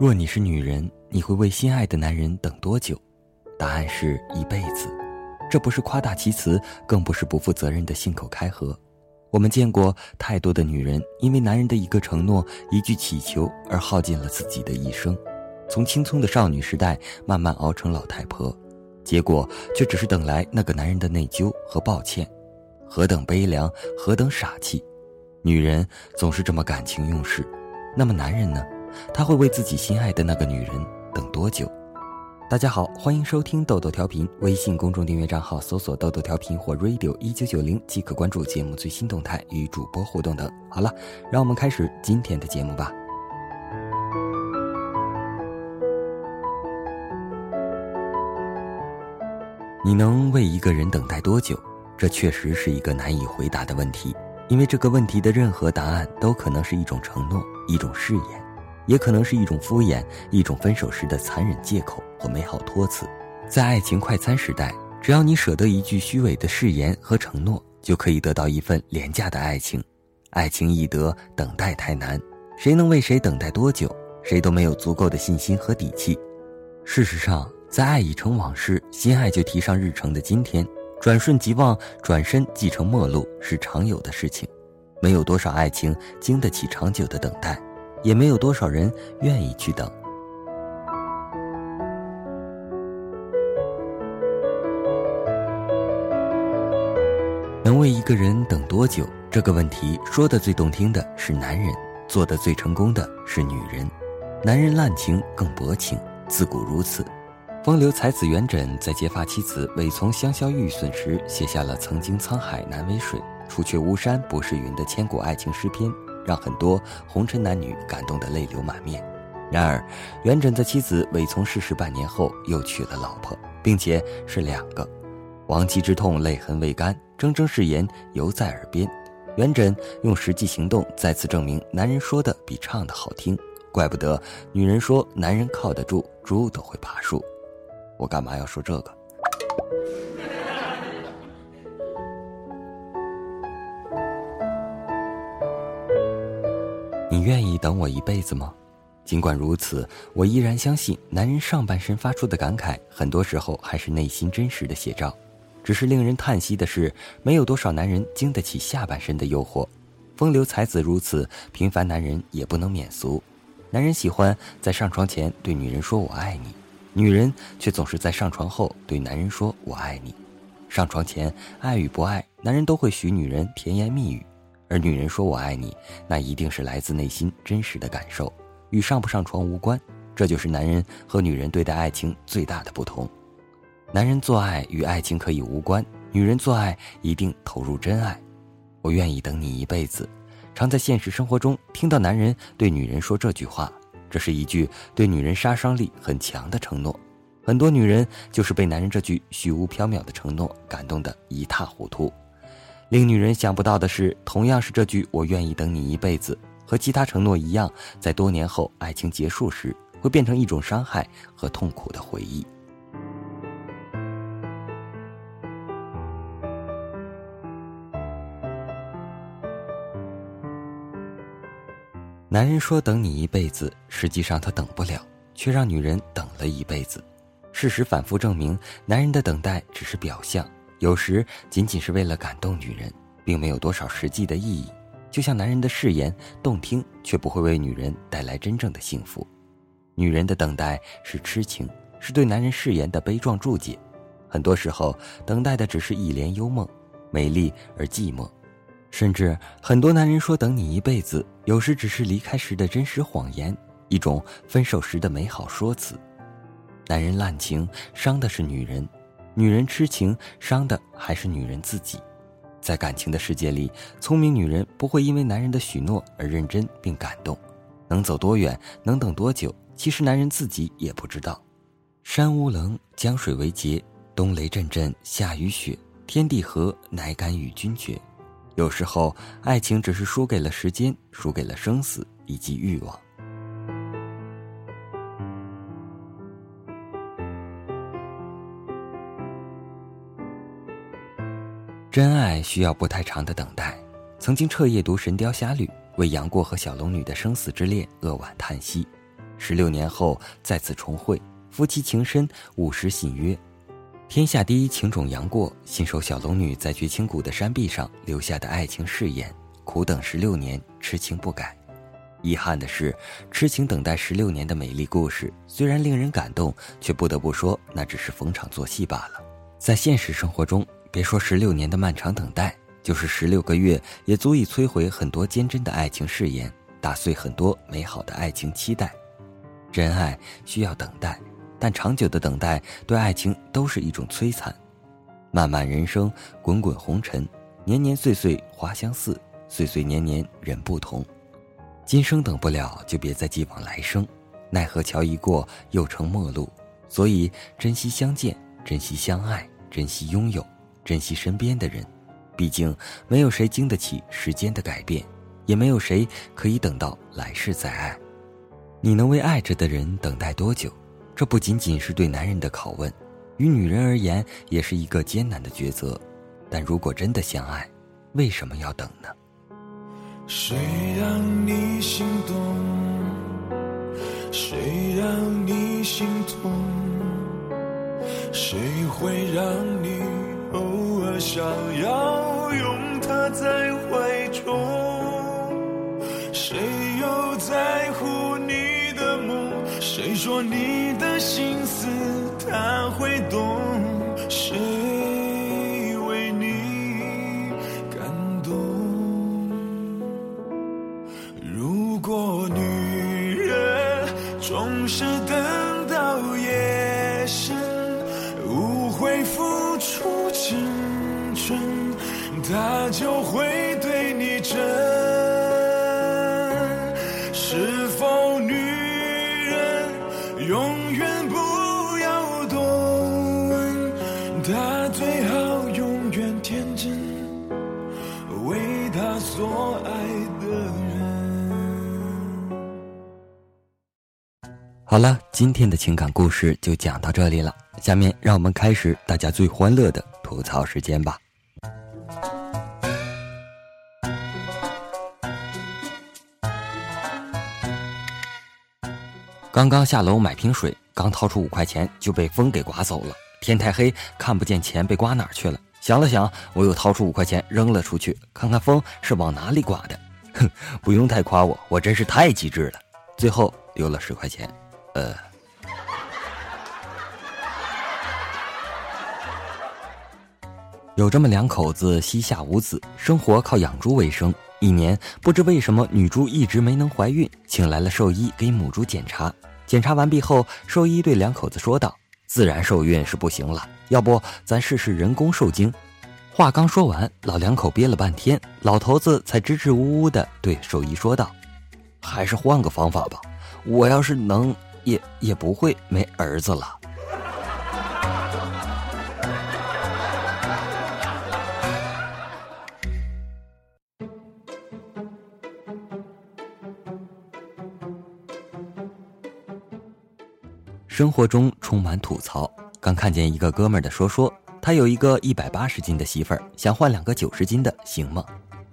若你是女人，你会为心爱的男人等多久？答案是一辈子。这不是夸大其词，更不是不负责任的信口开河。我们见过太多的女人，因为男人的一个承诺、一句乞求而耗尽了自己的一生，从青葱的少女时代慢慢熬成老太婆，结果却只是等来那个男人的内疚和抱歉。何等悲凉，何等傻气！女人总是这么感情用事，那么男人呢？他会为自己心爱的那个女人等多久？大家好，欢迎收听豆豆调频，微信公众订阅账号搜索“豆豆调频”或 “radio 一九九零”即可关注节目最新动态与主播互动等。好了，让我们开始今天的节目吧。你能为一个人等待多久？这确实是一个难以回答的问题，因为这个问题的任何答案都可能是一种承诺，一种誓言，也可能是一种敷衍，一种分手时的残忍借口和美好托词。在爱情快餐时代，只要你舍得一句虚伪的誓言和承诺，就可以得到一份廉价的爱情。爱情易得，等待太难。谁能为谁等待多久，谁都没有足够的信心和底气。事实上，在爱已成往事，心爱就提上日程的今天。转瞬即忘，转身即成陌路，是常有的事情。没有多少爱情经得起长久的等待，也没有多少人愿意去等。能为一个人等多久？这个问题说的最动听的是男人，做的最成功的是女人。男人滥情更薄情，自古如此。风流才子元稹在揭发妻子未从香消玉损时，写下了“曾经沧海难为水，除却巫山不是云”的千古爱情诗篇，让很多红尘男女感动得泪流满面。然而，元稹在妻子未从逝世半年后，又娶了老婆，并且是两个。亡妻之痛，泪痕未干，铮铮誓言犹在耳边。元稹用实际行动再次证明，男人说的比唱的好听。怪不得女人说，男人靠得住，猪都会爬树。我干嘛要说这个？你愿意等我一辈子吗？尽管如此，我依然相信，男人上半身发出的感慨，很多时候还是内心真实的写照。只是令人叹息的是，没有多少男人经得起下半身的诱惑。风流才子如此，平凡男人也不能免俗。男人喜欢在上床前对女人说“我爱你”。女人却总是在上床后对男人说“我爱你”，上床前爱与不爱，男人都会许女人甜言蜜语，而女人说我爱你，那一定是来自内心真实的感受，与上不上床无关。这就是男人和女人对待爱情最大的不同。男人做爱与爱情可以无关，女人做爱一定投入真爱。我愿意等你一辈子。常在现实生活中听到男人对女人说这句话。这是一句对女人杀伤力很强的承诺，很多女人就是被男人这句虚无缥缈的承诺感动得一塌糊涂。令女人想不到的是，同样是这句“我愿意等你一辈子”，和其他承诺一样，在多年后爱情结束时，会变成一种伤害和痛苦的回忆。男人说等你一辈子，实际上他等不了，却让女人等了一辈子。事实反复证明，男人的等待只是表象，有时仅仅是为了感动女人，并没有多少实际的意义。就像男人的誓言动听，却不会为女人带来真正的幸福。女人的等待是痴情，是对男人誓言的悲壮注解。很多时候，等待的只是一帘幽梦，美丽而寂寞。甚至很多男人说等你一辈子，有时只是离开时的真实谎言，一种分手时的美好说辞。男人滥情伤的是女人，女人痴情伤的还是女人自己。在感情的世界里，聪明女人不会因为男人的许诺而认真并感动，能走多远，能等多久，其实男人自己也不知道。山无棱，江水为竭，冬雷阵阵，夏雨雪，天地合，乃敢与君绝。有时候，爱情只是输给了时间，输给了生死以及欲望。真爱需要不太长的等待。曾经彻夜读《神雕侠侣》，为杨过和小龙女的生死之恋扼腕叹息。十六年后再次重会，夫妻情深，五十信约。天下第一情种杨过，信守小龙女在绝情谷的山壁上留下的爱情誓言，苦等十六年，痴情不改。遗憾的是，痴情等待十六年的美丽故事，虽然令人感动，却不得不说，那只是逢场作戏罢了。在现实生活中，别说十六年的漫长等待，就是十六个月，也足以摧毁很多坚贞的爱情誓言，打碎很多美好的爱情期待。真爱需要等待。但长久的等待对爱情都是一种摧残。漫漫人生，滚滚红尘，年年岁岁花相似，岁岁年年人不同。今生等不了，就别再寄望来生。奈何桥一过，又成陌路。所以珍惜相见，珍惜相爱，珍惜拥有，珍惜身边的人。毕竟没有谁经得起时间的改变，也没有谁可以等到来世再爱。你能为爱着的人等待多久？这不仅仅是对男人的拷问，于女人而言也是一个艰难的抉择。但如果真的相爱，为什么要等呢？谁让你心动？谁让你心痛？谁会让你偶尔想要拥他在怀中？谁又在乎你的梦？谁说你的？心思他会懂，就会对你真。是否女人永远不要懂？她最好永远天真，为她？所爱的人。好了，今天的情感故事就讲到这里了。下面让我们开始大家最欢乐的吐槽时间吧。刚刚下楼买瓶水，刚掏出五块钱就被风给刮走了。天太黑，看不见钱被刮哪儿去了。想了想，我又掏出五块钱扔了出去，看看风是往哪里刮的。哼，不用太夸我，我真是太机智了。最后丢了十块钱。呃，有这么两口子，膝下无子，生活靠养猪为生。一年不知为什么，女猪一直没能怀孕，请来了兽医给母猪检查。检查完毕后，兽医对两口子说道。自然受孕是不行了，要不咱试试人工受精。话刚说完，老两口憋了半天，老头子才支支吾吾的对兽医说道：“还是换个方法吧，我要是能，也也不会没儿子了。”生活中充满吐槽。刚看见一个哥们儿的说说，他有一个一百八十斤的媳妇儿，想换两个九十斤的，行吗？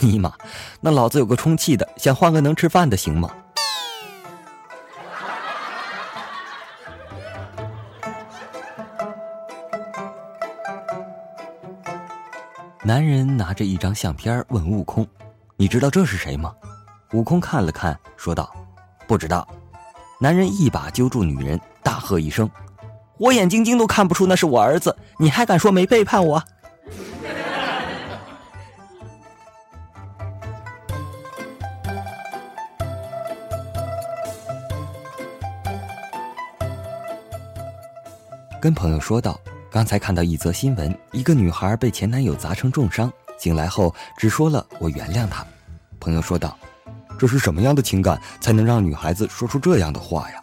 尼玛，那老子有个充气的，想换个能吃饭的，行吗？男人拿着一张相片问悟空：“你知道这是谁吗？”悟空看了看，说道：“不知道。”男人一把揪住女人。大喝一声：“我眼睛睛都看不出那是我儿子，你还敢说没背叛我？”跟朋友说道：“刚才看到一则新闻，一个女孩被前男友砸成重伤，醒来后只说了‘我原谅他’。”朋友说道：“这是什么样的情感才能让女孩子说出这样的话呀？”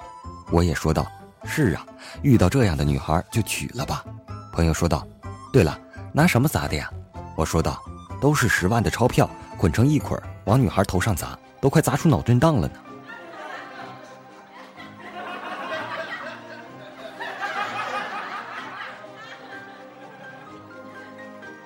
我也说道。是啊，遇到这样的女孩就娶了吧。朋友说道：“对了，拿什么砸的呀？”我说道：“都是十万的钞票，捆成一捆往女孩头上砸，都快砸出脑震荡了呢。”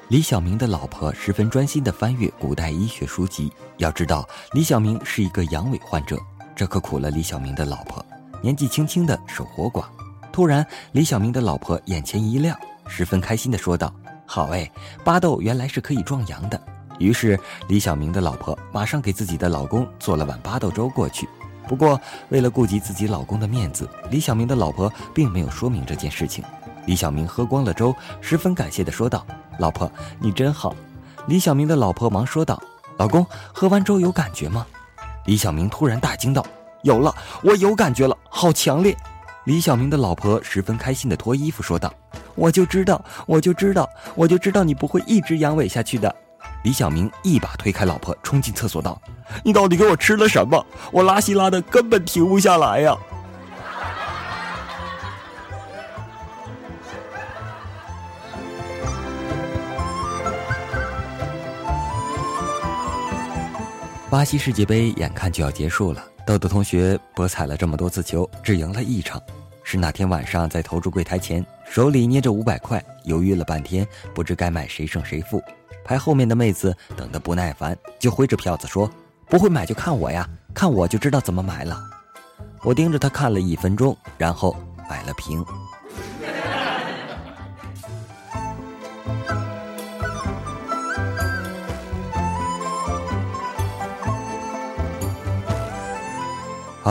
李小明的老婆十分专心的翻阅古代医学书籍。要知道，李小明是一个阳痿患者，这可苦了李小明的老婆。年纪轻轻的守活寡。突然，李小明的老婆眼前一亮，十分开心的说道：“好哎，巴豆原来是可以壮阳的。”于是，李小明的老婆马上给自己的老公做了碗巴豆粥过去。不过，为了顾及自己老公的面子，李小明的老婆并没有说明这件事情。李小明喝光了粥，十分感谢的说道：“老婆，你真好。”李小明的老婆忙说道：“老公，喝完粥有感觉吗？”李小明突然大惊道：“有了，我有感觉了，好强烈！”李小明的老婆十分开心的脱衣服说道：“我就知道，我就知道，我就知道你不会一直阳痿下去的。”李小明一把推开老婆，冲进厕所道：“你到底给我吃了什么？我拉稀拉的根本停不下来呀！”巴西世界杯眼看就要结束了。豆豆同学博彩了这么多次球，只赢了一场。是那天晚上在投注柜台前，手里捏着五百块，犹豫了半天，不知该买谁胜谁负。排后面的妹子等得不耐烦，就挥着票子说：“不会买就看我呀，看我就知道怎么买了。”我盯着他看了一分钟，然后买了平。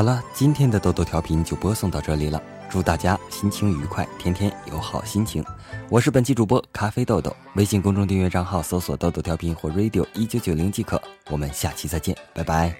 好了，今天的豆豆调频就播送到这里了。祝大家心情愉快，天天有好心情。我是本期主播咖啡豆豆，微信公众订阅账号搜索“豆豆调频”或 “radio 一九九零”即可。我们下期再见，拜拜。